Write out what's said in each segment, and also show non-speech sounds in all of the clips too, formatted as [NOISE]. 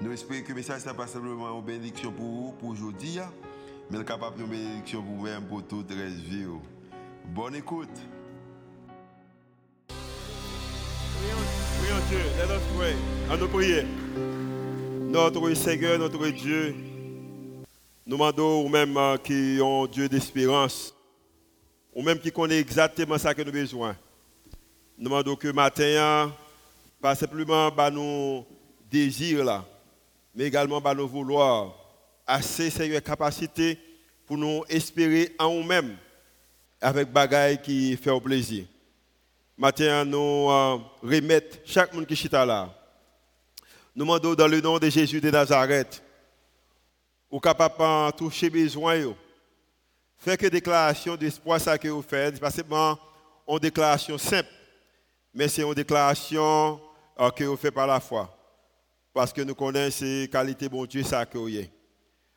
Nous espérons que le message n'est pas simplement une bénédiction pour vous, pour aujourd'hui, hein, mais capable de bénédiction pour vous-même, pour toute la vie. Oh. Bonne écoute. Prions Dieu, let us pray. À nous prier. Notre Seigneur, notre Dieu, nous demandons aux mêmes euh, qui ont Dieu d'espérance, ou même qui connaissent exactement ce que nous avons besoin. Nous demandons que matin, pas simplement par nos désirs là, mais également par nos vouloirs, assez Seigneur capacité pour nous espérer en nous-mêmes avec bagaille qui fait au plaisir. Matin, nous euh, remettons chaque monde qui est là. Nous demandons dans le nom de Jésus de Nazareth ou capable de toucher besoin. Faites que déclaration d'espoir ça que vous faites, pas seulement une déclaration simple, mais c'est une déclaration euh, que vous faites par la foi. Parce que nous connaissons ces qualités, bon Dieu, ça que.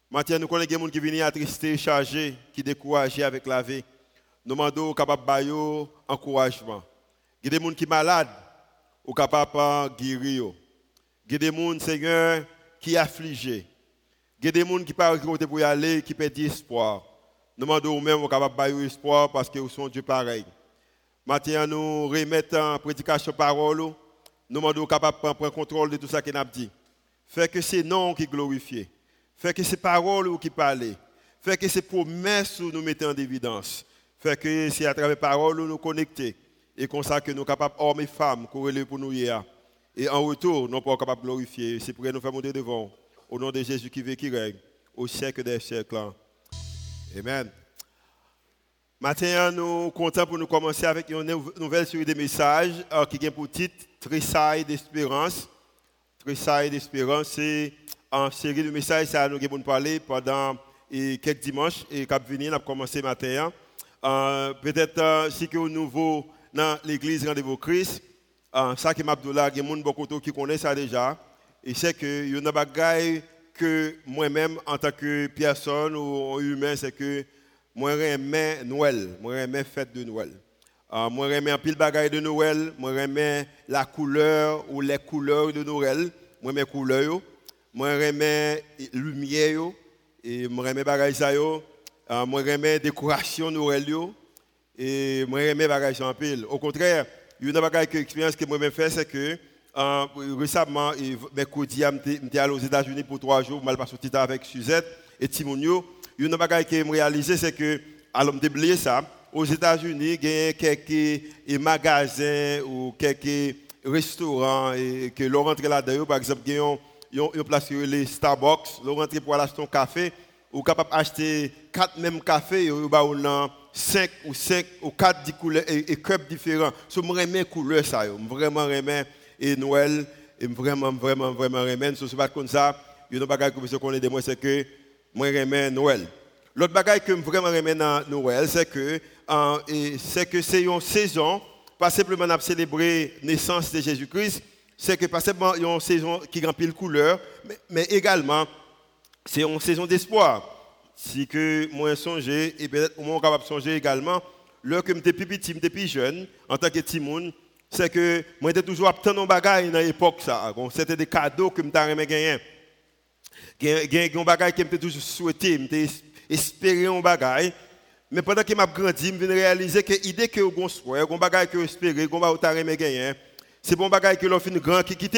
Maintenant, nous connaissons des gens qui viennent attristés, chargés, qui découragés avec la vie. Nous demandons capable de encouragement. Il y a des gens qui sont malades, ou capables de guérir. Il y a des gens, Seigneur, qui sont affligés. Il y a des gens qui parlent côté pour aller, qui perdent espoir. Nous demandons nous-mêmes capables de espoir parce que nous sommes Dieu pareil. Maintenant, nous remettons en prédication parole. Nous demandons capables de prendre contrôle de tout ça qu'il a dit. Fait que c'est non qui glorifie. Fait que c'est parole qui parle. Fait que c'est promesses que nous mettons en évidence. Fait que c'est à travers parole nous nous connecter. Et comme ça que nous sommes capables, hommes et femmes, courir pour nous hier. Et en retour, nous sommes capables de glorifier. C'est pour nous faire monter devant. Au nom de Jésus qui veut qui règne, au siècle des siècles. Amen. Maintenant, nous contents pour nous commencer avec une nouvelle série de messages euh, qui vient pour titre Tressailles d'espérance. Tressailles d'espérance, c'est une série de messages que nous avons parler pendant quelques dimanches et qui venir, on a commencé matin. Euh, Peut-être euh, si vous êtes nouveau dans l'église Rendez-vous Christ, euh, ça qui m'a dit il y a beaucoup qui connaissent ça déjà. Et c'est que il y a des choses que moi-même, en tant que personne ou humain, c'est que moi, j'aime Noël, moi, j'aime fête de Noël. Euh, moi, j'aime un pile bagaille de Noël, moi, j'aime la couleur ou les couleurs de Noël, moi, mes couleurs, moi, j'aime lumière, et moi, j'aime bagaille ça, euh, moi, j'aime décoration Noël, et moi, j'aime bagaille en pile. Au contraire, une bagaille que l'expérience que moi-même fait, c'est que euh, récemment, mercredi, j'étais allé aux États-Unis pour trois jours, je suis passé avec Suzette et Timonio. Une chose que j'ai réalisé, c'est que, alors, je ça, aux États-Unis, il y a quelques magasins ou quelques restaurants et que l'on rentre là-dedans, par exemple, il y a une place les Starbucks, l'on rentre pour aller acheter un café, ou capable d'acheter quatre mêmes cafés, ou a cinq ou cinq ou quatre couleurs et, et cups différents. Je me couleur ça, vraiment remets et Noël, et vraiment, vraiment, vraiment remède. Si ce pas comme ça, il y a bagage que je connais de moi, c'est que moi remède Noël. L'autre bagage que je vraiment remède dans Noël, c'est que c'est que une saison, pas simplement à célébrer la naissance de Jésus-Christ, c'est que pas simplement une saison qui remplit le couleur, mais, également c'est une saison d'espoir. Si que moi songer, et peut-être moi capable de songer également, lorsque j'étais petit, j'étais jeune, en tant que timoun, c'est que moi j'étais toujours attendre un bagage dans l'époque. C'était des cadeaux que je gagner. Gagner un bagage que je toujours souhaité, je espéré un bagage. Mais pendant que m'a grandi, je viens réaliser que l'idée que je souhaite, un bagage que je espéré, un bagage que gagner, c'est bon bagage que l'on fait grand qui quitte.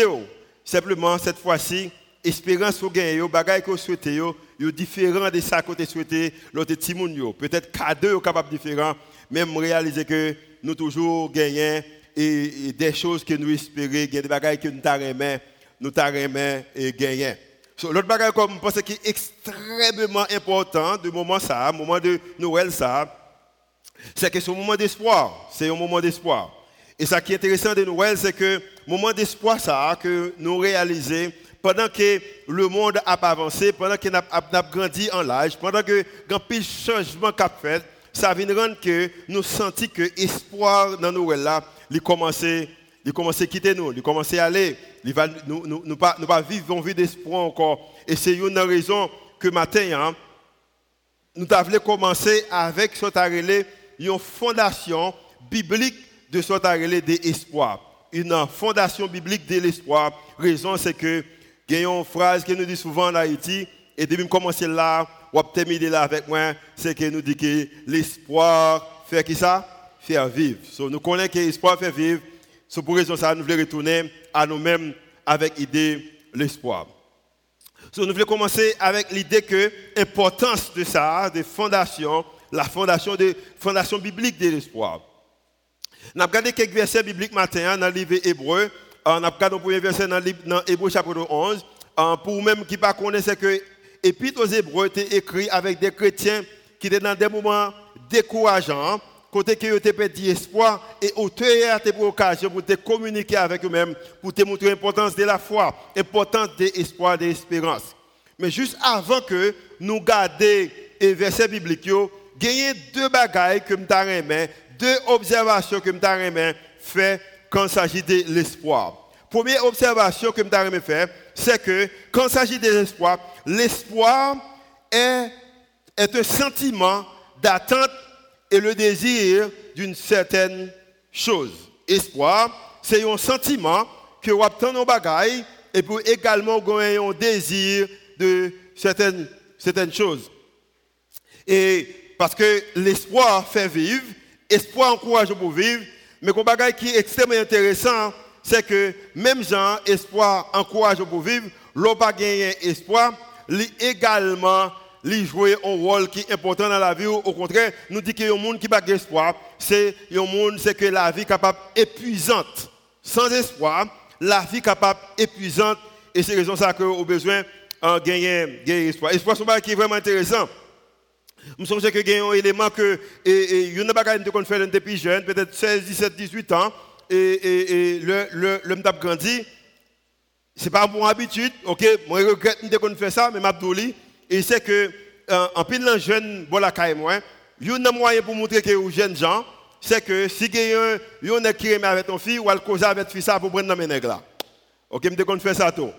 Simplement cette fois-ci, espérance que gagner, un bagage que vous souhaitez, est différent de ça que vous souhaitez l'autre timoun. Peut-être cadeau capable différent, même réaliser que nous toujours gagnons et, des choses que nous espérons, des choses que nous t'arrêtons, nous t'arrêtons et gagnons. L'autre bagage je pense qui est extrêmement important de moment ça, moment de Noël ça, c'est que c'est un moment d'espoir. C'est un moment d'espoir. Et ce qui est intéressant de Noël, c'est que moment d'espoir ça que nous réalisons pendant que le monde a avancé, pendant qu'il a, grandi en l'âge, pendant que grand changement qu'a fait, ça vient rendre que nous sentons que l'espoir dans nous là, il il commence à quitter nous, il commence à aller, il va nous nous, nous pas vivre une vie d'espoir encore. Et c'est une raison que matin hein, nous avons commencé avec ce une fondation biblique de ce d'espoir. Une fondation biblique de l'espoir. Raison c'est que il y a une phrase que nous dit souvent en Haïti et depuis que commencer là, ou terminer là avec moi, c'est que nous dit que l'espoir fait qui ça? Faire vivre. So, nous connaissons que l'espoir fait vivre. C'est pour raison ça, nous voulons retourner à nous-mêmes avec l'idée l'espoir. Nous voulons commencer avec l'idée que l'importance de ça, des fondations, la fondation, de, fondation biblique de l'espoir. Nous avons regardé quelques versets bibliques matin dans le livre hébreu. On a regardé le premier verset dans, l'Hébreu chapitre 11. Pour même qui ne connaissent c'est que l'Épître aux Hébreux était écrit avec des chrétiens qui étaient dans des moments décourageants côté que tu perdu espoir et auteur a pour occasion pour te communiquer avec eux-mêmes, pour te montrer l'importance de la foi, l'importance de l'espoir, de l'espérance. Mais juste avant que nous gardions les versets bibliques, il y a deux bagailles que je deux observations que je fait quand il s'agit de l'espoir. Première observation que je faire, c'est que quand il s'agit de l'espoir, l'espoir est, est un sentiment d'attente et le désir d'une certaine chose. Espoir, c'est un sentiment que vous obtenez nos bagailles et pour également gagner un désir de certaines, certaines choses. Et parce que l'espoir fait vivre, espoir encourage pour vivre, mais un bagaille qui est extrêmement intéressant, c'est que même Jean, espoir encourage pour vivre, l'on pas gagner espoir, également lui jouer un rôle qui est important dans la vie. Au contraire, nous y a un monde qui n'a pas d'espoir. C'est un monde, c'est que la vie capable épuisante. Sans espoir, la vie capable épuisante. Et c'est raison ça que au besoin de gagner, gagner espoir. Espoir, c'est qui est vraiment intéressant. Je pense que y a un élément que, et, il y a pas qu'on fait depuis jeune, peut-être 16, 17, 18 ans, et, et, et le, le, le grandi. Ce n'est pas mon habitude, ok? Moi, je regrette qu'on fait ça, mais je et c'est que, euh, en pile de jeunes, bon la caille moi, un moyen pour montrer que les jeunes gens, c'est que si il y a un qui aime avec ton fille, ou elle cause avec fille ça pour prendre dans mes nègres là. Ok, je qu'on fait ça tout.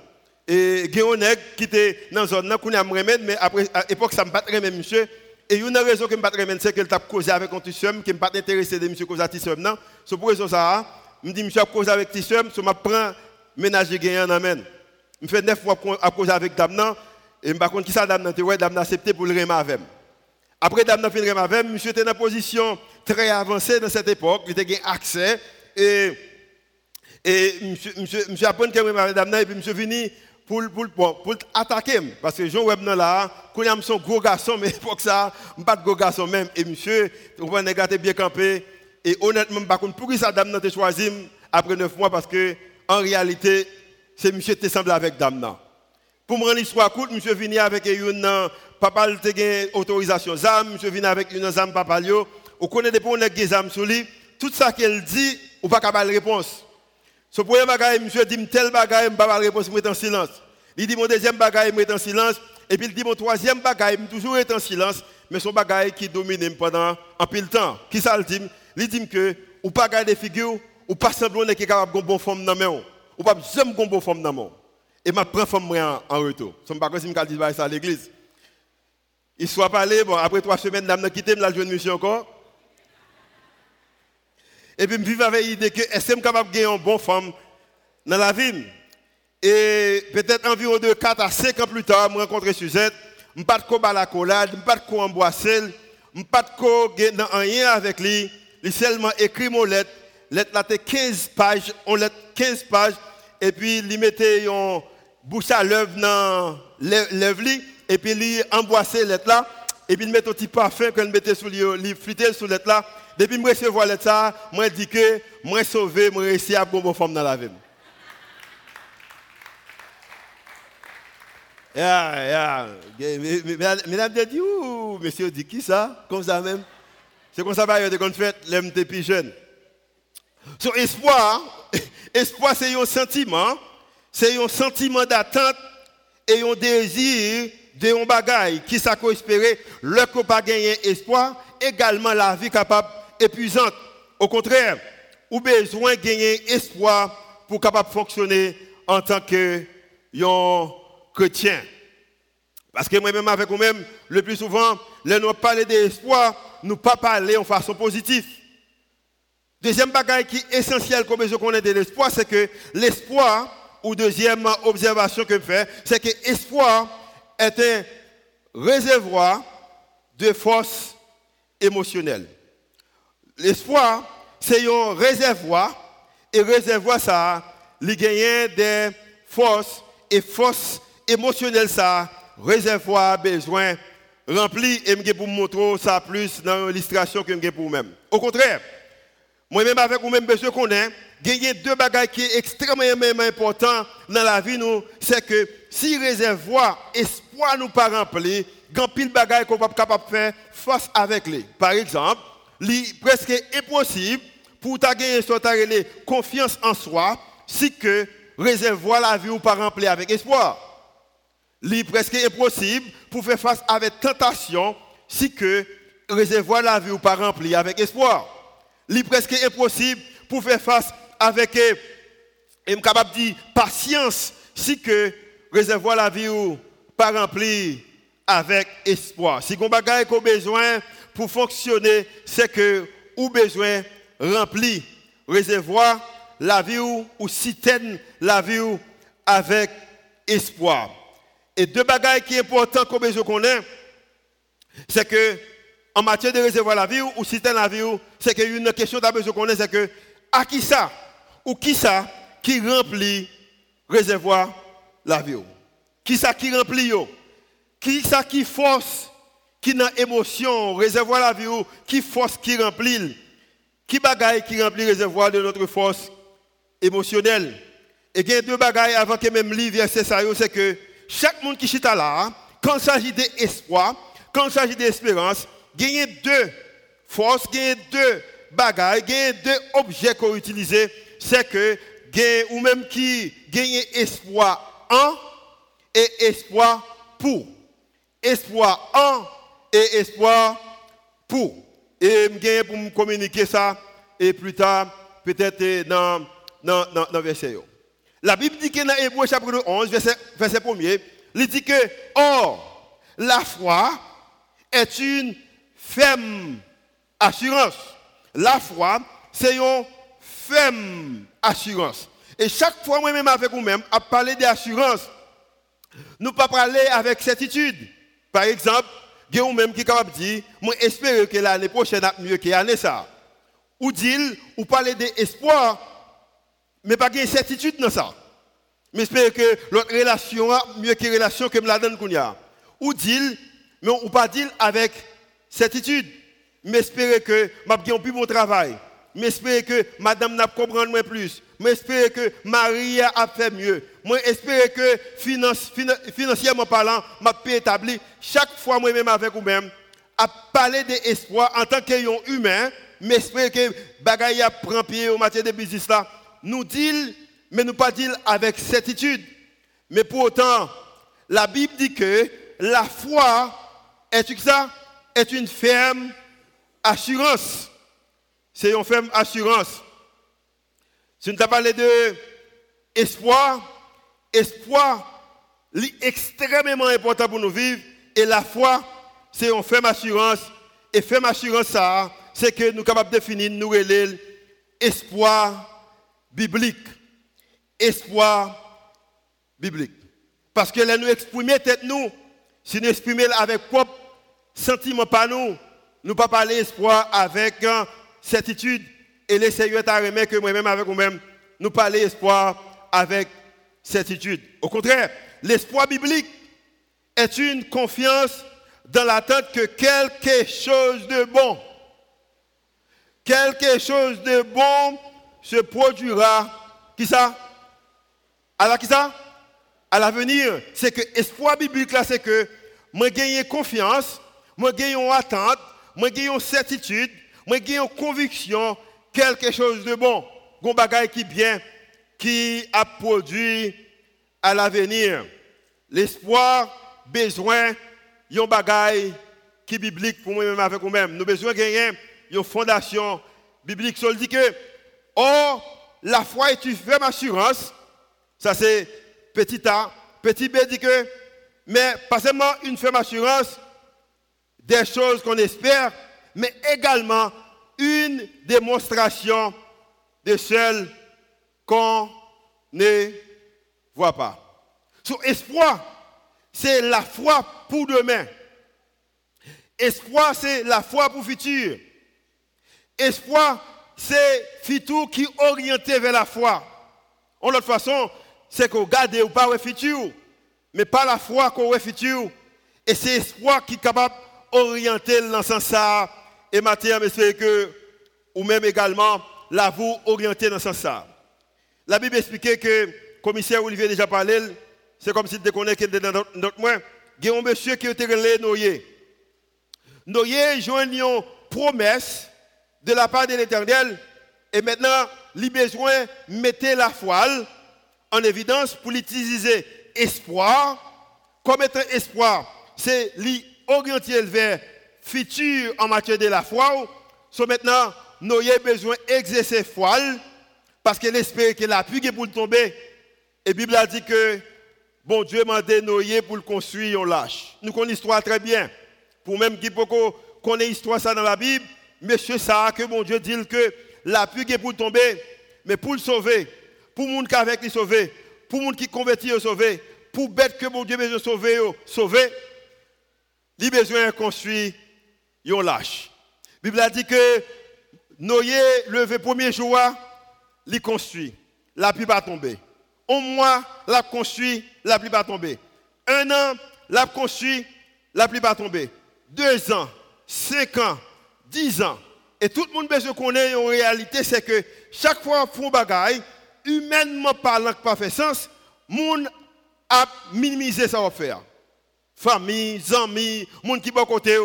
Et il y a un nègre qui était dans zone, remède, mais après, à l'époque, ça me battrait même monsieur. Et une raison qui me battrait même, c'est qu'elle t'a causé avec un tissum, qui ne pas intéressé de monsieur cause à tissum, non? C'est pour raison ça, je me dis, monsieur a causé avec tissum, je me prends ménager gagnant, amène. Je fais neuf fois à cause avec dame, non? Et par contre, qui ça dame ouais, dame accepté pour le remettre avec. Après dame fin remettre avec, monsieur était dans une position très avancée dans cette époque, il était accès. Et et monsieur monsieur monsieur apprend que avec dame et puis monsieur venu pour pour pour, attaquer. Parce que Jean Web là, quand il son gros garçon mais [LAUGHS] pour ça, pas de gros garçon même. Et monsieur, on va négater bien campé. Et honnêtement par contre pour qui ça dame nan choisi après neuf mois parce que en réalité c'est monsieur qui semble avec dame. Pour me rendre l'histoire courte, monsieur venu avec une papa a autorisation zam, monsieur venu avec une zam papa lio. On connaît des pour des zam sur lui. Tout ça qu'elle dit, ou pas capable réponse. Ce premier bagage, monsieur dit tel bagage, je pas réponse, je en silence. Il dit mon deuxième bagage, je en silence. Et puis il dit mon troisième bagage, toujours en silence. Mais son bagage qui domine pendant un de temps. Qui ça le dit? Il dit que ou pas garder figure, ou pas semblant qu'il est capable de bonne forme dans main. Ou pas jamais bonne forme dans main. Et je prends femme en, retour. Je ne sais pas si je dis ça à l'église. Il soit parlé, bon, après trois semaines, je quitté, je la jeune monsieur encore. Et puis je vis avec l'idée que je capable de gagner une bonne femme dans la vie? Et peut-être environ de 4 à 5 ans plus tard, je rencontre Suzette. Je ne pas de la collade, je ne pas de embrasser, je ne pas de rien avec lui. Il seulement écrit mon lettre. Lettre là, 15 pages, on lettre 15 pages. Et puis, il mettait bouche l'œuvre dans l'œuvre et puis il emboissé lettre là et puis il un petit parfum qu'il mettait sur lui flûter sur lettre là depuis que je recevoir lettre ça moi dis que moi sauvé moi réussi à bonne femme dans la vie [LAUGHS] Yeah, yeah. Mesdames, dit, ouh, monsieur dit qui ça? Comme ça même. C'est comme ça que qu'on fait, l'aime plus jeune. Sur espoir, [LAUGHS] espoir c'est un sentiment c'est un sentiment d'attente et un désir de un bagaille qui ça espérer le qu'on pas gagner espoir également la vie capable épuisante. Au contraire ou besoin de gagner espoir pour capable fonctionner en tant que chrétien. Parce que moi-même avec vous-même le plus souvent les nous parler d'espoir nous pas parler en façon positive. Deuxième bagaille qui est essentiel comme je connais de l'espoir, c'est que l'espoir, ou deuxième observation que je fais, c'est que l'espoir est un réservoir de force émotionnelle. L'espoir, c'est un réservoir, et réservoir, ça, il gagne des forces, et force émotionnelle, ça, réservoir besoin rempli, et je vous montrer ça plus dans l'illustration que je pour vous-même. Au contraire, moi-même avec vous-même, monsieur connaît, il y a deux bagages qui sont extrêmement importants dans la vie, nous, c'est que si réservoir, espoir nous pas rempli, a pile bagages qu'on pas capable de faire face avec lui. Par exemple, il est presque impossible pour ta gagner une confiance en soi si que réservoir la vie ou pas rempli avec espoir. Il est presque impossible pour faire face avec tentation si que réservoir la vie ou pas rempli avec espoir. Il est presque impossible pour faire face avec, et capable de patience, si que réservoir la vie ou pas rempli avec espoir. Si bagaille qu'on besoin pour fonctionner, c'est que ou besoin rempli réservoir la vie ou, ou la vie ou avec espoir. Et deux bagailles qui sont importantes qu'on besoin qu'on c'est que en matière de réservoir la vie ou si la vie, c'est qu'il y a une question d'abord qu'on c'est que à qui ça? Ou qui ça qui remplit réservoir la vie? Qui ça qui remplit Qui ça qui force qui n'a émotion réservoir la vie qui force qui remplit? Qui bagaille qui remplit réservoir de notre force émotionnelle? Et il y a deux bagailles avant que même livre verset ça c'est que chaque monde qui chita là quand il s'agit d'espoir, quand il s'agit d'espérance, gagner deux forces, gagner deux bagages, gagner deux objets qu'on utilise, c'est que ou même qui gagne espoir en et espoir pour. Espoir en et espoir pour. Et je pour me communiquer ça et plus tard, peut-être dans, dans, dans, dans verset. La Bible dit que dans Hébreu chapitre 11, verset, verset 1er, il dit que, or, la foi est une ferme assurance. La foi, c'est une ferme assurance. Et chaque fois, moi-même avec vous-même, à parler d'assurance, nous pas parler avec certitude. Par exemple, il y a même qui est capable de moi que l'année prochaine va mieux que l'année ça. Ou dit, ou parler d'espoir, mais pas de certitude dans ça. Mais j'espère que notre relation a mieux que la relation que la donne Ou dit, mais on pas dire avec certitude. M'espérer que m'a un plus bon travail. M'espérer que madame n'a comprendre moins plus. M'espérer que Marie a fait mieux. Moi espérer que financièrement parlant, m'a établi chaque fois moi-même avec vous-même à parler d'espoir en tant qu'ayant humain, m'espérer que bagaille prend pied au matière de business là. Nous dit mais nous pas dire avec certitude. Mais pour autant, la Bible dit que la foi est ça? Est une ferme assurance. C'est une ferme assurance. Si nous avons parlé de espoir, espoir est extrêmement important pour nous vivre. Et la foi, c'est une ferme assurance. Et ferme assurance, c'est que nous sommes capables de définir, nous espoir biblique. Espoir biblique. Parce que là, nous exprimer tête nous, si nous exprimons avec propre sentiment pas nous, nous pas parler espoir avec certitude. Et les Seigneur t'a remis que moi-même avec vous-même, nous parler espoir avec certitude. Au contraire, l'espoir biblique est une confiance dans l'attente que quelque chose de bon, quelque chose de bon se produira. Qui ça? À la qui ça? À l'avenir. C'est que l'espoir biblique là, c'est que moi gagner confiance moi j'ai une attente, moi j'ai une certitude, moi j'ai une conviction, quelque chose de bon, un bagage qui bien, qui a produit à l'avenir. L'espoir, besoin, yon bagaille qui est biblique pour moi-même avec vous-même. Nous besoin de gagner une fondation biblique. Ça dit que, oh, la foi est une ferme assurance. Ça c'est petit A. Petit B dit que, mais pas seulement une ferme assurance des choses qu'on espère, mais également une démonstration de celles qu'on ne voit pas. Son espoir, c'est la foi pour demain. Espoir, c'est la foi pour futur. Espoir, c'est futur qui est orienté vers la foi. En l'autre façon, c'est qu'on garde ou pas le futur, mais pas la foi qu'on le futur. Et c'est espoir qui est capable d'orienter sens Et maintenant, j'espère que, ou même également, la vous orienter dans ce sens La Bible expliquait que, commissaire Olivier déjà parlé, c'est comme si tu connais que dans notre moins, il y a un monsieur qui a été relé Noyer. Noyer joint une promesse de la part de l'Éternel et maintenant, il a besoin de mettre la foile en évidence pour l'utiliser espoir. Comme étant espoir, c'est l'orienter vers futur en matière de la foi. So maintenant, nous avons besoin d'exercer foile parce qu'elle espère que la pluie pour tomber. Et la Bible a dit que bon Dieu m'a donné pour le construire on lâche. Nous connaissons l'histoire très bien. Pour même qui connaît l'histoire ça dans la Bible, monsieur ça que bon Dieu dit que la pluie est pour tomber, mais pour le sauver, pour le monde qui avec lui sauver, pour monde qui convertit le sauver, pour bête que bon Dieu besoin sauver, sauver, il besoin de construire un lâche. La Bible a dit que Noé, le premier jour, il construit. La pluie va tomber. Un mois, la construit, la pluie va tomber. Un an, la construit, la pluie va tomber. Deux ans, cinq ans, dix ans. Et tout le monde besoin connaît en réalité, c'est que chaque fois qu'on bagaille, humainement parlant, qui pas fait sens, monde a minimisé ça va faire. Famille, amis, monde qui va côté.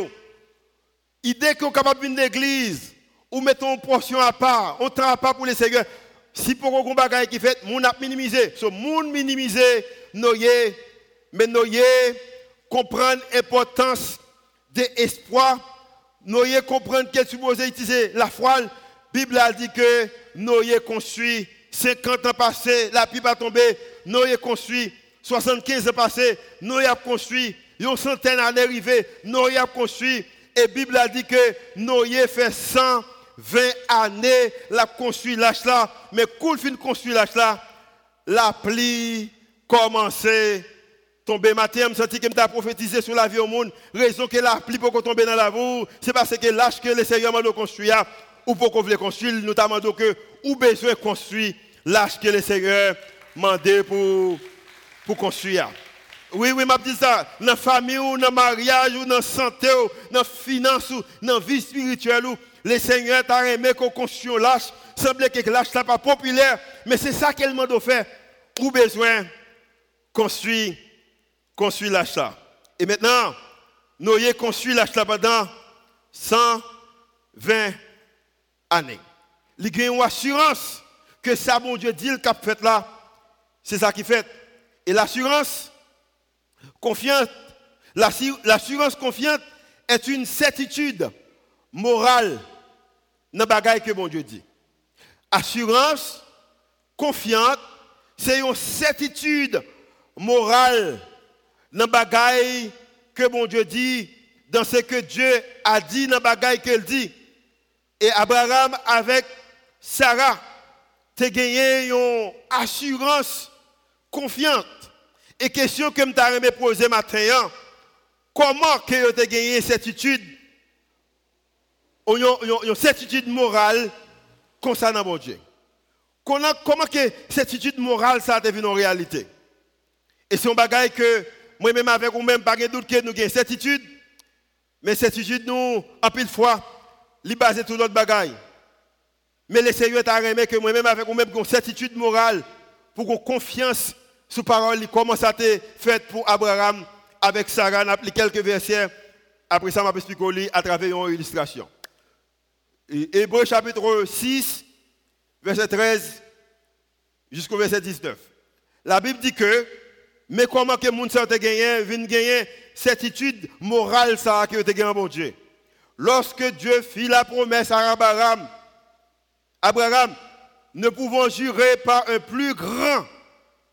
Idée qu'on est capable d'une église, ou mettons une portion à part, on travaille pas pour les seigneurs. Si pour qu'on bagaille qui fait, moun a minimisé. Ce moun minimisé, noyé, mais noyé comprendre l'importance de l'espoir. Noyé comprendre qu'elle suppose utiliser la foi. La Bible a dit que Noé construit 50 ans passés, la pluie va tomber. Noé construit 75 ans passés, Noé a construit une centaine d'années arrivées, Noé a construit. Et la Bible a dit que Noé fait 100 20 années, la construit l'âge là, mais cool fin construit l'âge là, la pluie commençait tomber matin, je senti que je prophétisé sur la vie au monde. Raison que la pluie peut tomber dans la boue, c'est parce que l'âge que le Seigneur m'a construit, ou pour qu'on veut construire, notamment que besoin de construire l'âge que le Seigneur m'a pour, pour construire. Oui, oui, m'a dit ça. Dans la famille, ou dans le mariage, ou dans la santé, ou dans la finance, dans la vie spirituelle, ou le Seigneur t'a aimé qu'on construise lâche. Semble que lâche n'est pas populaire, mais c'est ça qu'elle m'a fait. Ou besoin construire, construire l'achat. Et maintenant, nous avons construit l'achat pendant 120 années. Il a une assurance que ça, mon Dieu, dit le cap fait là, c'est ça qui fait. Et l'assurance confiante, l'assurance confiante est une certitude morale dans bagaille que mon Dieu dit. Assurance confiante, c'est une certitude morale dans bagaille que mon Dieu dit, dans ce que Dieu a dit dans bagaille qu'il dit. Et Abraham avec Sarah, tu gagné une assurance confiante. Et question que je me poser maintenant, comment que tu as gagné une certitude? Une certitude morale concernant mon Dieu? Comment, comment que certitude morale ça devient en réalité? Et c'est un bagage que moi-même avec vous-même, pas de doute que nous avons une certitude, mais certitude nous, en pile fois, li basé tout notre bagaille. Mais le Seigneur t'a remis que moi-même avec vous-même, une certitude morale pour qu'on confiance sous parole, comment ça a été fait pour Abraham? Avec Sarah, on quelques versets. Après ça, je vais expliquer à travers une illustration. Hébreu chapitre 6, verset 13 jusqu'au verset 19. La Bible dit que Mais comment que moun sa gagné, vient gagner certitude morale ça que te gagné bon Dieu. Lorsque Dieu fit la promesse à Abraham, Abraham, ne pouvant jurer par un plus grand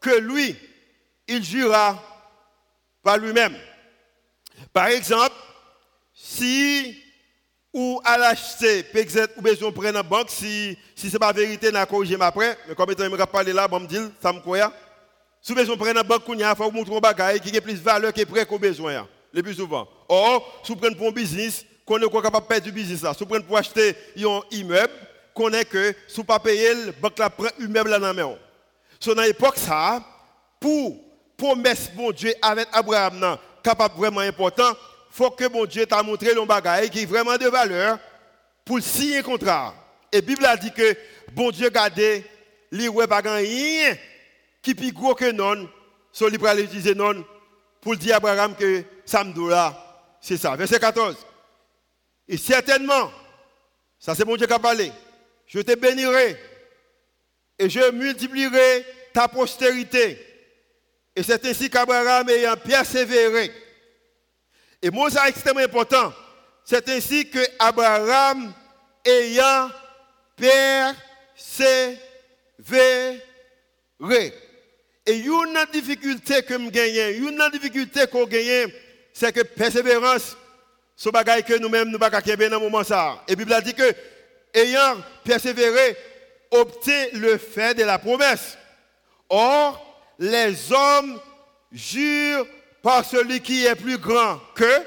que lui, il jura par lui-même. Par exemple, si ou à l'acheter, peut-être ou besoin prendre en banque, si, si ce n'est pas vérité, n'a corrigé après, mais comme étant, je parler là, bon, me dit, ça me croit. Si vous besoin prendre en banque, il faut montrer un bagage qui a plus de valeur que près qu'on besoin, le plus souvent. Or, si vous prenez pour un business, qu'on est capable de perdre du business là. Si vous prenez pour acheter un immeuble, qu'on est que si vous ne pas payer, la banque prend immeuble là dans la main. So, dans l'époque, ça, pour promesse bon Dieu avec Abraham, capable vraiment important, faut que bon Dieu t'a montré le bagage qui est vraiment de valeur pour signer un contrat. Et la Bible a dit que bon Dieu gardé li ouais rien qui plus gros que non, so li pral utiliser non pour dire à Abraham que ça me là, c'est ça. Verset 14. Et certainement, ça c'est bon Dieu qui a parlé, je te bénirai et je multiplierai ta postérité. Et c'est ainsi qu'Abraham ayant persévéré et moi, c'est extrêmement important. C'est ainsi que Abraham, ayant persévéré, et une difficulté que je gagne, une difficulté qu'on gagne, c'est que persévérance, ce bagage que nous-mêmes nous pas dans le moment ça. Et la Bible dit que ayant persévéré, obtient le fait de la promesse. Or, les hommes jurent par celui qui est plus grand que,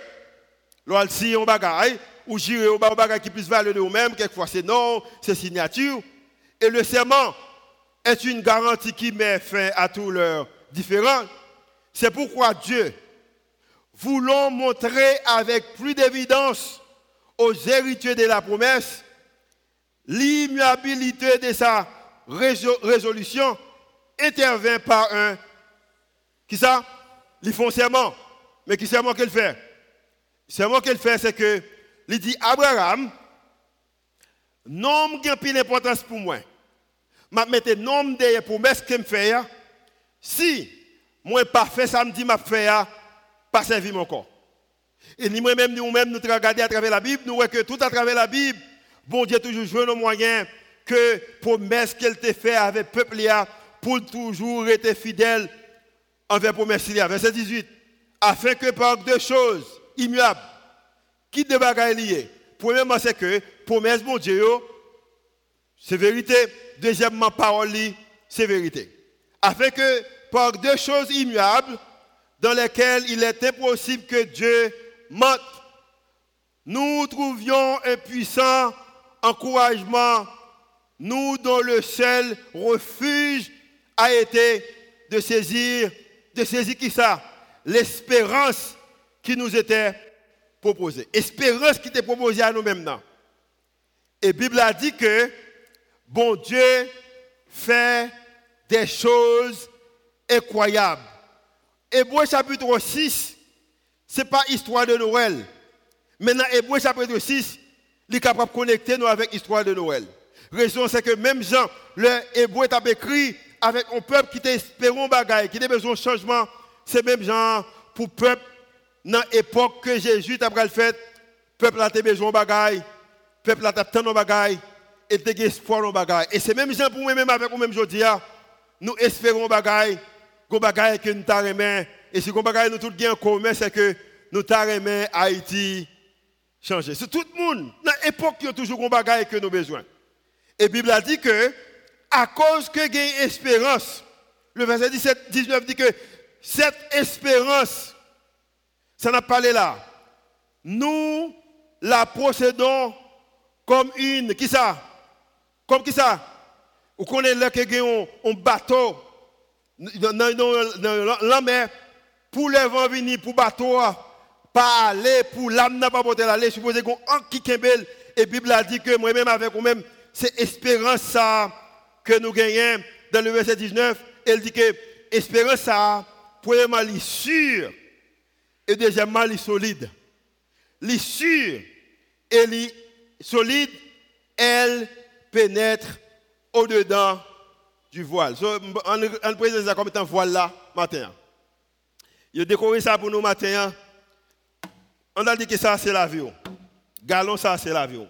l'on si on bagaille, ou jurer au bagaille qui plus valeur de vous-même, quelquefois c'est non, c'est signature. Et le serment est une garantie qui met fin à tous leurs différends. C'est pourquoi Dieu, voulant montrer avec plus d'évidence aux héritiers de la promesse l'immuabilité de sa résolution, intervient par un, qui ça? Ils font serment. Mais qui serment qu'elle fait? Serment qu'elle fait, c'est que, il dit Abraham, nom qui a plus d'importance pour moi. Je mets nom de promesses que me fait. Si moi pas fait ça m'a fait pas servir mon corps. Et nous-mêmes, nous-mêmes, nous regardons à travers la Bible, nous voyons que tout à travers la Bible, bon Dieu toujours joué nos moyens que promesse qu'elle t'a fait avec le peuple pour toujours être fidèle envers promesse verset 18, afin que par deux choses immuables, qui de bagaille liées? Premièrement, c'est que promesse mon Dieu, c'est vérité. Deuxièmement, parole, c'est vérité. Afin que par deux choses immuables, dans lesquelles il est impossible que Dieu mente, nous trouvions un puissant encouragement, nous dont le seul refuge a été de saisir de saisir qui ça? L'espérance qui nous était proposée. Espérance qui était proposée à nous-mêmes. Et Bible a dit que bon Dieu fait des choses incroyables. Hébreu chapitre 6, ce n'est pas histoire de Noël. Maintenant, Hébreu chapitre 6, il est capable de connecter nous avec l'histoire de Noël. Raison, c'est que même Jean, le Hébreu a écrit avec un peuple qui un bagaille, qui a besoin de changement, c'est même genre pour peuple dans l'époque que Jésus a le fait, peuple a besoin de bagaille, peuple a tant de bagaille et de espoir de bagaille. Et c'est même gens pour moi-même avec nous-même aujourd'hui, nous espérons bagaille, go bagaille que nous t'arrêtons et si go bagaille nous bien en commun, c'est que nous t'arrêtons Haïti changer. C'est tout le monde dans l'époque qui a toujours un bagaille que nous besoin. Et la Bible a dit que à cause que a espérance. Le verset 17, 19 dit que cette espérance, ça n'a pas là. Nous la procédons comme une, qui ça? Comme qui ça? Vous connaissez là que un, un bateau dans la mer, pour les vents venir, pour bateau, pas aller, pour l'âme n'a pas porter l'aller, supposé qu'on qui belle. Et Bible a dit que moi-même avec vous-même, c'est espérance ça que nous gagnons dans le verset 19, elle dit que l'espérance, ça, premièrement, est sûre et deuxièmement, elle est solide. Elle sûre et elle solide, elle pénètre au-dedans du voile. on, présente ça comme étant voile matin. Il a décoré ça pour nous matin. On a dit que ça, c'est l'avion. Galon, ça, c'est l'avion.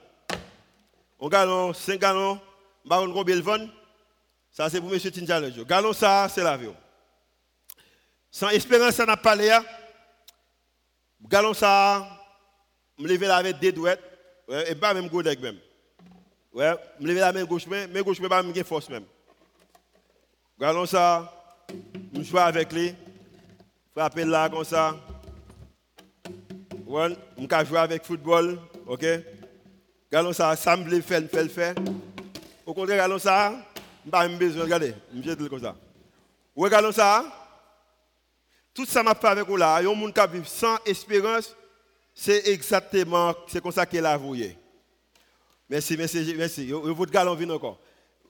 Un galon, 5 gallons, baron combien le Ça, c'est pour M. Tinjalejo. Galon, ça, c'est l'avion. Sans espérance, ça n'a pas l'air. Galon, ça, me lever là avec des douettes. et pas même godek même. Ouais, me lever la main gauche, mais gauche, mais pas même force même. Galon, ça, je joue avec lui. Frapper là comme ça. Ouais, je joue avec football. OK? Galon ça, ça me fait, le faire. Au contraire, galon ça, je pas besoin de regarder. Je vais comme ça. Ouais, galon ça, tout ça m'a fait avec vous là. Il y a un monde qui vit sans espérance. C'est exactement, c'est comme ça qu'il a avoué. Merci, merci, merci. Votre galon vient encore.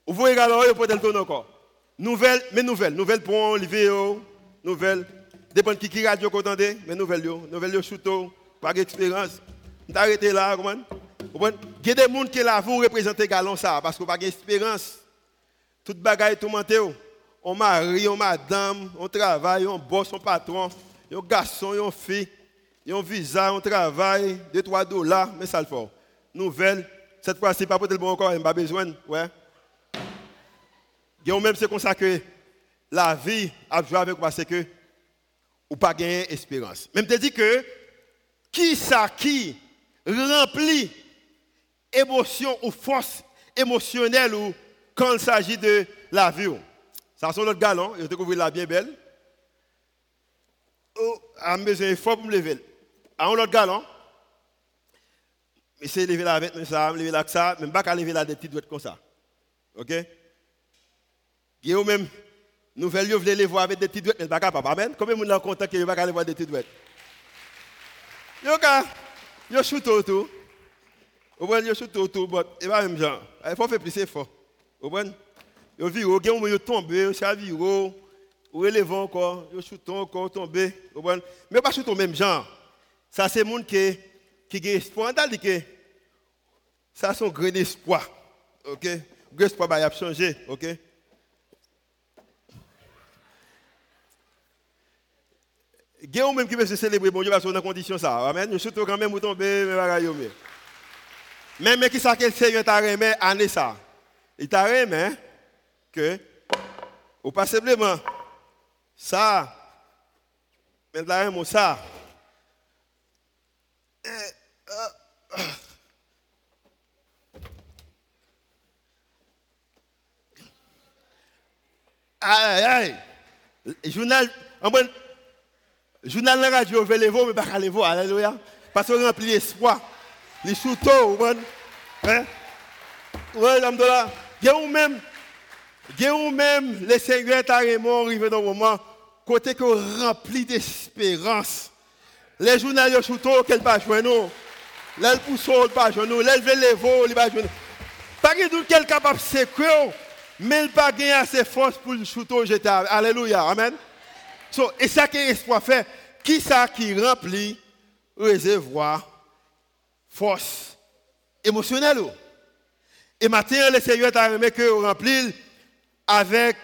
Vous voyez galon, vous pouvez le encore. Nouvelle, mais nouvelles, nouvelles pour Olivier, nouvelles. Dépend qui qui radio qu'entendez, mais nouvelles, nouvelles, chouto, pas d'expérience. Vous arrêtez là, comment? Il y a des gens qui là, vous représentez galon ça, parce n'avez pas d'expérience. Tout bagaille tout menté. On mari, on madame, on travaille, on bosse, on patron, on garçon, on fille, on visa, on travaille, 2-3 dollars, mais ça le fait. Nouvelle, cette fois-ci, pas pour le bon encore, il n'y a pas besoin. Ouais. A même c'est comme ça que la vie a joué avec parce que ou pas gagner espérance. Même te dit que qui ça qui remplit émotion ou force émotionnelle ou quand il s'agit de la vie. Ça c'est notre galon, je découvre la bien belle. Oh, a besoin fort pour me lever. A un autre galon. Mais c'est lever la avec ça, lever là ça, même pas qu'à lever la des petites comme ça. OK? Guillaume même nouvelle vous les voir avec des petites mais pas capable. Amen? Combien de gens sont contents que vous pas aller voir des petites douettes Yo ka, yo shoot autour. Vous voyez, yo shoot autour, mais il va même genre. Il faut faire plus d'efforts. Vous voyez Yo viro, gen yo tombe, yo sa viro, ou élève encore, yo shoot encore tomber. Vous voyez Mais pas shoot au même genre. Ça c'est monde qui qui a espoir, on dit que ça un grand espoir. OK? Grand espoir bah, il a changé, OK? Y a même qui veut se célébrer bon Dieu parce qu'on a condition ça. Amen. Nous surtout quand même vous tombez mais bagaille. Même qui ça que le Seigneur t'a remis année ça? Il t'a remis que ou pas simplement ça mais là un ça. Eh, euh. Aïe, aïe. Journal, en bon, journal la radio, veut les mais pas les voir. Alléluia. Parce qu'on remplit l'espoir. Les chouteaux, vous Hein? Oui, l'amdola. Vous même, vous même, les seigneurs carrément arrivé dans le moment, côté que rempli d'espérance. Les journalistes chouteaux, qu'elle pas jouer nous. Les poussons, pas jouer nous. Les veaux, ils pas nous. Pas que quelqu'un capable de sécuriser, mais il pas assez force pour le chouteau jeter. Alléluia. Amen. So, et ça qui espoir fait, qui ça qui remplit réservoir force émotionnelle. Et maintenant, le Seigneur t'a remis que remplit avec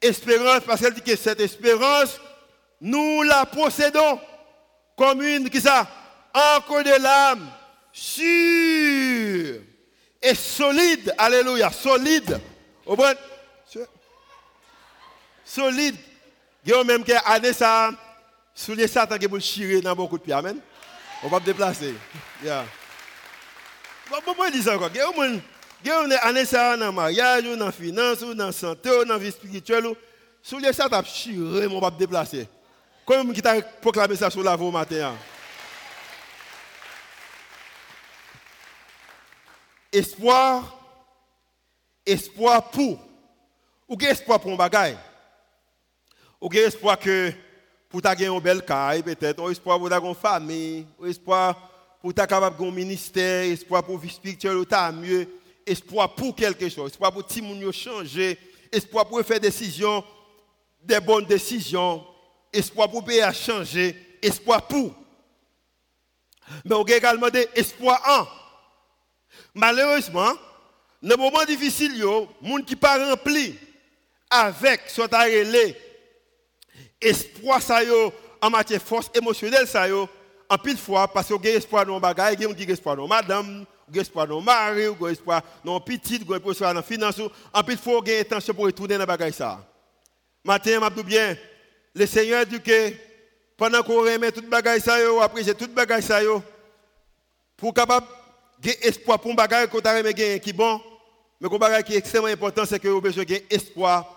espérance, parce qu'elle dit que cette espérance, nous la possédons comme une, qui ça, encore de l'âme, sûre et solide. Alléluia, solide. Solide a même qui année ça, sous les Satan qui vont chirer dans beaucoup de pieds. Amen? On va déplacer. Yeah. Bon, bon, dis encore. Y a une année ça dans mariage, dans la finance, dans la santé, dans la vie spirituelle. Sous les Satan chirer, on va déplacer. Comme qui t'a proclamé ça sur la voie matin. Hein? Espoir, espoir pour. Ou quel espoir pour un bagaille? Ou avez espoir que pour ta une belle caille, peut-être, ou espoir pour ta une famille, ou espoir pour ta capable un ministère, espoir pour vie spirituelle ou ta mieux, espoir pour quelque chose, espoir pour tout le changer, espoir pour faire des décisions, des bonnes décisions, espoir pour payer à changer, espoir pour. Mais on a également des espoirs en. Malheureusement, dans les moments difficiles, les gens qui ne pas rempli avec ce espoir ça yo en matière force émotionnelle, ça yo, en pile fois, parce que vous avez espoir dans les bagages, vous avez espoir dans madame, vous avez espoir dans mari, vous avez espoir dans petit, vous avez espoir dans finance, en pile fois, vous avez intention pour retourner dans les bagages ça. Matin, je bien, le Seigneur dit que pendant qu'on remet tout bagages ça yo, après j'ai tout bagages ça yo, pour capable gagner espoir pour un bagage qu'on a gagné qui bon, mais un bagage qui est extrêmement important, c'est que vous avez besoin de espoir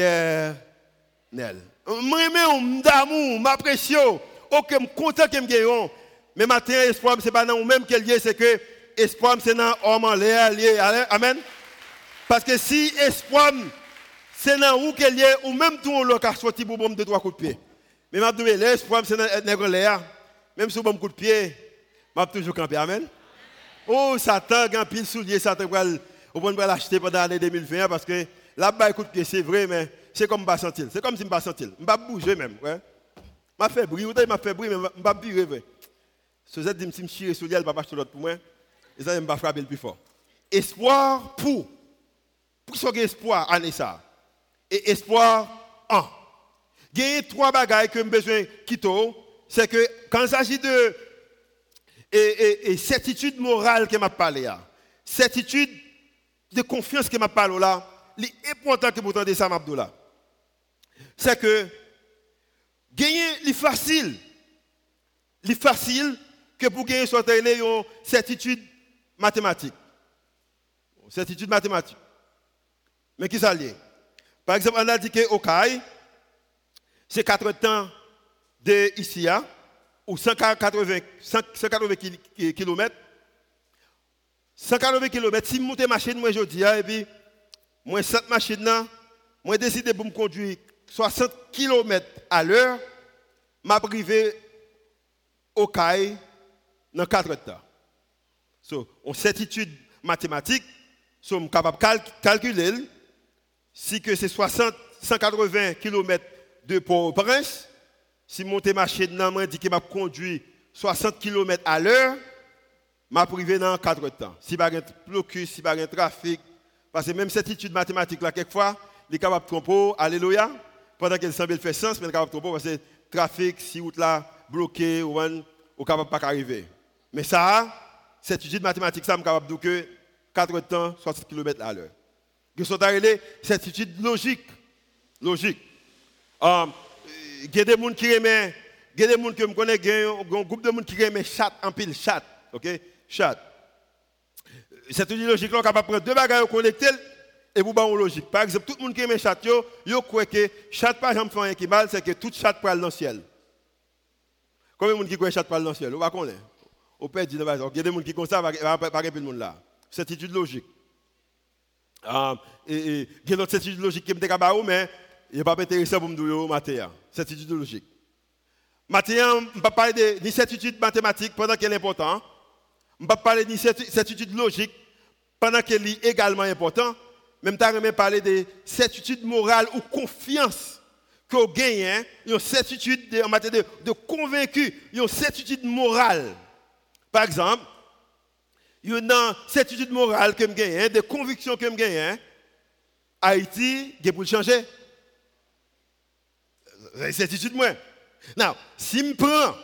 en l'éternel. Moi-même, d'amour, m'apprécie, ok, suis content que je gagne. Mais matin, espoir, ce n'est pas dans nous-mêmes qu'elle est, c'est que espoir, c'est dans l'homme en l'air. Amen. Parce que si espoir, c'est dans où qu'elle est, ou même tout le cas sorti pour bombe de trois coups de pied. Mais je dis, l'espoir, c'est dans l'air. Même si je coup de pied, je toujours camper. Amen. Oh, Satan, quand pile soulier, Satan va l'acheter pendant l'année 2021 parce que là-bas, écoute, c'est vrai, mais c'est comme je sentir. C'est comme si je ne sentir. Je ne bouger même. Ouais. Je fait bruit, je m'a fait bruit, mais je pas virer. Si vous êtes dit, si je tire soulier, je ne vais pas l'autre pour moi. Et ça, je vais le plus fort. Espoir pour. Pour ce espoir, en ça. Et espoir en. Il y a trois bagages que j'ai besoin quitter. C'est que quand il s'agit de et, certitude morale que m'a parlé là, certitude de confiance que m'a parlé là, l'important que vous entendez ça, Abdullah, c'est que gagner est facile. C'est facile que pour gagner soit une certitude mathématique. Certitude mathématique. Mais qui ça lié? Par exemple, on a dit que Okai, c'est 4 temps de ici, ou 180, 180 km. 180 km, si je monte machine, moi je dis, hein, et puis, moi, cette machine-là, moi, décidé pour me conduire 60 km à l'heure, m'a privé au CAI dans 4 temps. So, en certitude mathématique, so, je suis capable de calculer si c'est 60, 180 km de Port-au-Prince, si mon machine m'a dit que m'a conduit 60 km à l'heure, m'a privé dans 4 temps. Si pas de blocus, si pas de trafic, parce que même cette étude mathématique là, quelquefois, il est capable de tromper, alléluia, pendant qu'elle semble faire sens, mais il est capable de tromper parce que le trafic, si route là bloqué, ou est capable pas arriver. Mais ça, cette étude mathématique, ça, je capable de que 4 temps, 60 km à l'heure. Que sont cette étude logique. Logique. Um, il y a des gens qui aiment, il y a des gens que je connais, il y a un groupe de gens qui aiment chat en pile, chat. OK? Chat. Cette logique là, on est capable prendre deux bagages connectés et vous une logique. Par exemple, tout le monde qui aime chat, yo, croit que chat par exemple fait un qui mal, c'est que tout chat parle dans le ciel. Combien de gens qui croient que chat parle dans le ciel? Ne connaissez pas. Au père dit, il y a des gens qui comme ça, il n'y a pas de monde là. C'est une logique. Um, et il y a d'autres certitude logique qui me décabare, mais il n'est pas intéressant pour me dire matin. Certitude logique. Matin, je ne vais pas parler de certitude mathématique pendant qu'elle est importante. Je ne vais pas parler de certitude logique pendant qu'elle est également importante. Même temps, vais parler de certitude morale ou confiance que vous gagnez, une certitude en matière de, de une certitude morale. Par exemple, une certitude morale que je gagne, des convictions que je gagne. Haïti, il pour changer. C'est certitude moi. Now, si je prends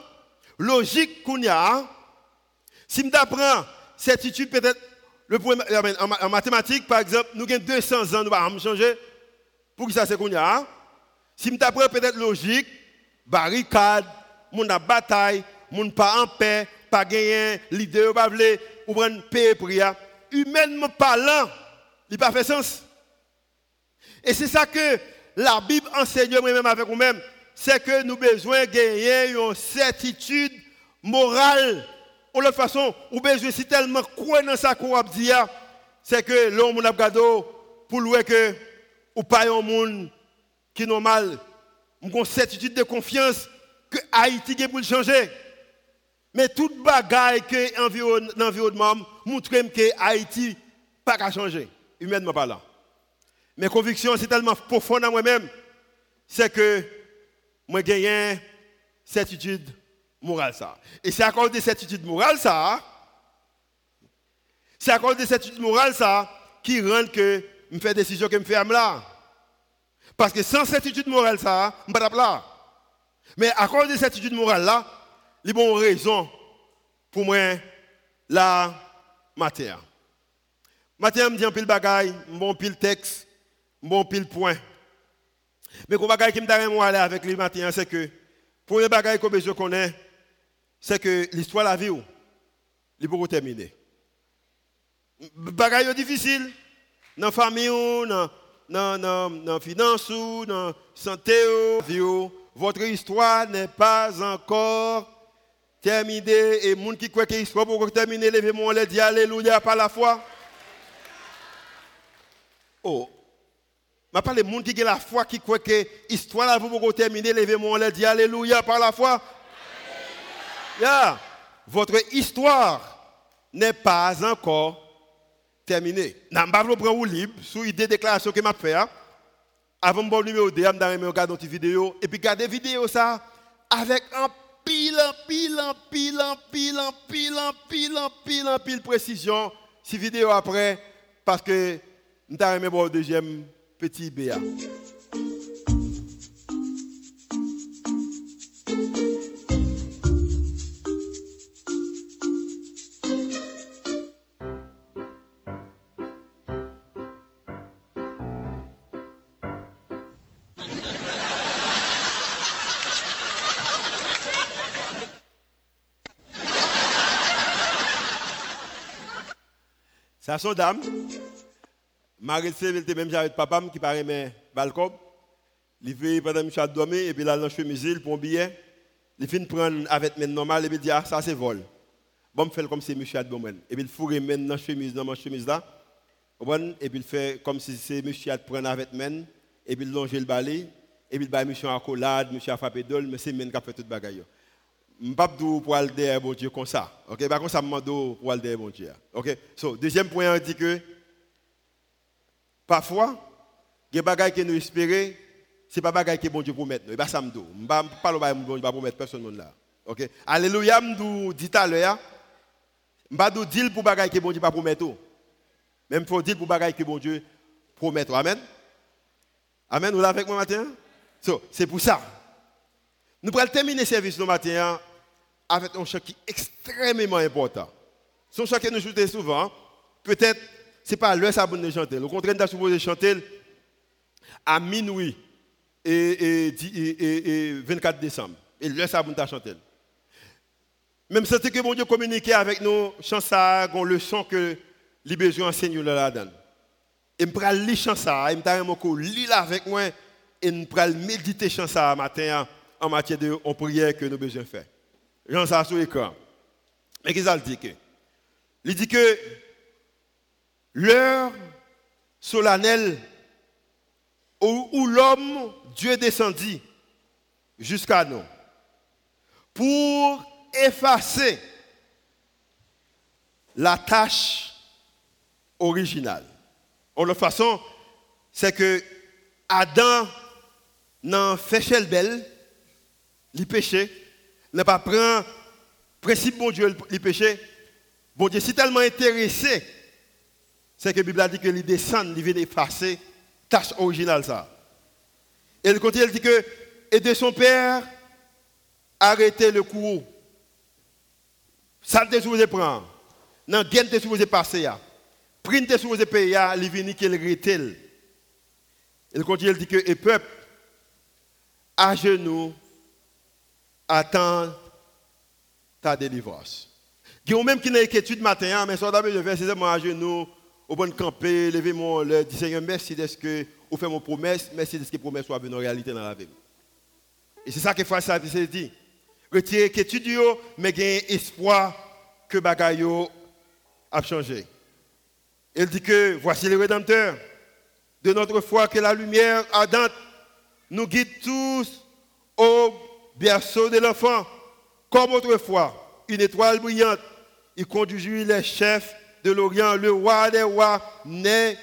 logique qu'on a, si je prends certitude peut-être point en, mathématiques par exemple, nous avons 200 ans nous allons changer. Pour que ça c'est qu'on a? Si je prends peut-être logique, barricade, mon a bataille, mon pas en paix, pas gagner, l'idée pas vle, ou prendre paix pour humainement parlant, il pas fait sens. Et c'est ça que la Bible enseigne moi-même avec vous-même, c'est que nous avons besoin de gagner une certitude morale. Ou de façon, avons besoin si tellement croire dans ça qu'on dit, c'est que l'homme a regardé pour louer que ou pas un monde qui est normal. Une certitude de confiance que Haïti pour changer. Mais toute bagaille que l'environnement montre que Haïti pas qu'à changer, humainement parlant. Mes convictions, c'est tellement profond dans moi-même, c'est que moi j'ai une certitude morale ça. Et c'est à cause de cette certitude morale ça, c'est à cause de cette certitude morale ça qui rend que je fais des décisions que je fais là. Parce que sans certitude morale, ça, je ne pas là. Mais à cause de cette certitude morale là, il y a une raison pour moi la matière. Matière me dit un pile bagaille, bon pile texte, bon pile point. Mais le bagaille qui me donne aller avec les matières, c'est que pour les bagailles que je connais, c'est que l'histoire de la vie, il peut terminer. Bagaille difficile, dans la famille, dans la finance, dans la santé, votre histoire n'est pas encore terminée. Et les gens qui croient que l'histoire pour terminer, levez-moi, les dit Alléluia par la foi. Oh, je parle des gens qui ont la foi, qui croient que l'histoire pour terminer, levez-moi, les dit Alléluia par la foi. Yeah. Votre histoire n'est pas encore terminé. Je vais prendre libre sur l'idée de déclaration que je. Hein. Avant de numéro 2, je vais regarder une vidéo. Et puis, regarder vidéo ça avec un pile, pile, pile, pile, pile, pile, pile, pile précision. Si vidéo après, parce que je vais deuxième petit BA. Ça son dame. Marie était même avec papa qui paraît mais balcon. Il fait pendant que je dormir et puis là dans chemise il prend billet. Il finit prendre avec main normale et puis dit ah ça c'est vol. Bon me fait comme si monsieur a bon et puis il fourre main dans chemise dans ma chemise là. Et puis il fait comme si c'est monsieur a prendre avec main et puis il longe le balai et puis il bat monsieur en collade, monsieur a frappé d'ol mais c'est main qui a fait toute bagaille je pas pour aller bon Dieu comme ça. OK, pas comme ça me pour aller bon Dieu. OK. So, deuxième point on dit que parfois des bagages que nous espérons c'est pas bagages que bon Dieu promet nous. Et pas ça me. Je pas de bon Dieu pas promettre personne là. OK. Alléluia, me dit tout à l'heure je pas dire pour bagages que bon Dieu pas promettre. Même faut dire pour bagages que bon Dieu promet. Amen? Amen, vous l'avez avec moi matin? So, c'est pour ça. Nous allons terminer le service ce matin avec un chant qui est extrêmement important. Un chant que nous chantons souvent. Peut-être, ce n'est pas l'heure ça de chanter. Au contraire, nous supposé chanter à minuit et, 24 décembre. Et l'heure ça de chanter. Même si que mon Dieu communiquer avec nous, chant ça, une leçon que les besoins enseignent là dedans Et je vais lire chant ça, et je vais lire avec moi, et je vais méditer chant ça matin en matière de prière que nous besoin faire. Jean ça sur l'écran. Mais qu'est-ce qu'il dit que? Il dit que l'heure solennelle où, l'homme, Dieu descendit jusqu'à nous pour effacer la tâche originale. En la façon, c'est que Adam n'a fait belle, il péché, ne pas prendre principe bon Dieu le péché. Bon Dieu, si tellement intéressé, c'est que la Bible dit que il descend, il vient effacer tâche originale ça. Et le continue, il dit que et de son père arrêter le courroux. Ça te supposé prendre. Non, gain te supposé passer. Print te supposé payer il vient qu'il retel. Il continue, il dit que et peuple à genoux attends ta délivrance. Il y a même qui n'a étude matin, mais soit d'abord je vais c'est à genoux, au bon camper, lever mon le dit Seigneur merci de ce que vous faites mon promesse, merci de ce que promesse soit venue en réalité dans la vie. Et c'est ça que Frère ça dit. Retirez l'étude, mais gain espoir que bagayo a changé. Il dit que voici le Rédempteur de notre foi que la lumière ardente nous guide tous au berceau de l'enfant, comme autrefois, une étoile brillante. Il conduisit les chefs de l'Orient, le roi des rois, né,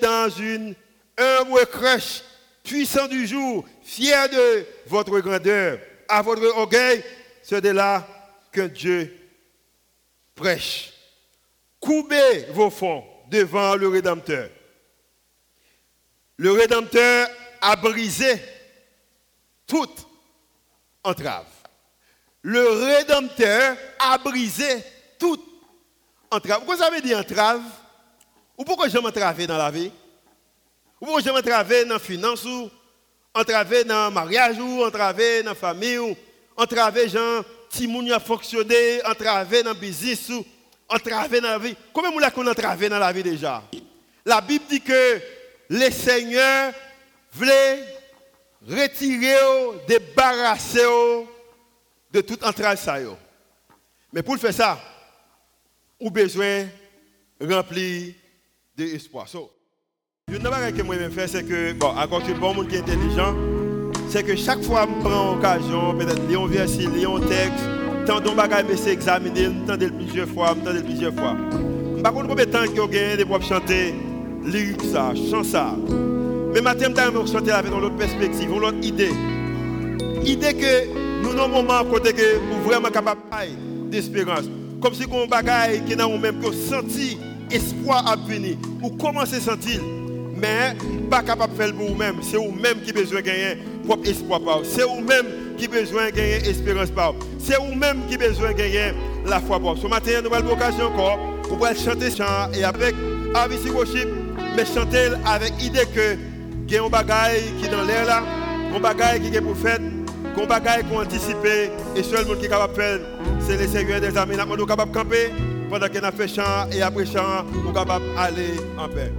dans une humble crèche, puissant du jour, fier de votre grandeur, à votre orgueil, c'est de là que Dieu prêche. Coubez vos fonds devant le Rédempteur. Le Rédempteur a brisé toute entrave. Le Rédempteur a brisé toute entrave. Pourquoi ça veut dire entrave? Ou pourquoi je m'entrave dans la vie? Ou pourquoi je m'entrave dans la finance ou entravé dans le mariage ou entravé dans la famille ou entravé gens si moun a fonctionné, entravé dans le business ou entravé dans la vie. Combien de gens qu'on entravé dans la vie déjà? La Bible dit que les seigneurs voulaient retirer, débarrasser de toute entrave. Mais pour faire ça, a besoin de remplir d'espoir. So, une que moi-même faire, c'est que, bon, encore bon monde qui est intelligent, c'est que chaque fois que je prends l'occasion, peut-être lire un verset, lire un texte, tant de bagages, examiner, je plusieurs fois, je plusieurs fois. Je ne sais pas combien de temps que vous avez pour chanter lyrique ça, ça. Mais maintenant, je vais chanter avec une autre perspective, une autre idée. Idée que nous avons un moment côté que nous vraiment capable d'espérance. Comme si on bagaille qui n'a même que senti espoir à venir. Ou commencer à sentir? Mais pas capable de faire pour vous-même. C'est vous-même qui besoin de gagner propre espoir C'est vous-même qui besoin de gagner espérance par C'est vous-même qui besoin de gagner la foi par Ce matin, nous avons l'occasion encore pour chanter chant et avec Avisi Worship, mais chanter avec l'idée que il y a un bagage qui est dans l'air un bagage qui est pour faire, un bagage qu'on anticipe et seul monde qui est capable de faire, c'est le Seigneur des amis. Nous sommes capables de camper pendant qu'on a fait chant et après chant, nous sommes capables d'aller en paix.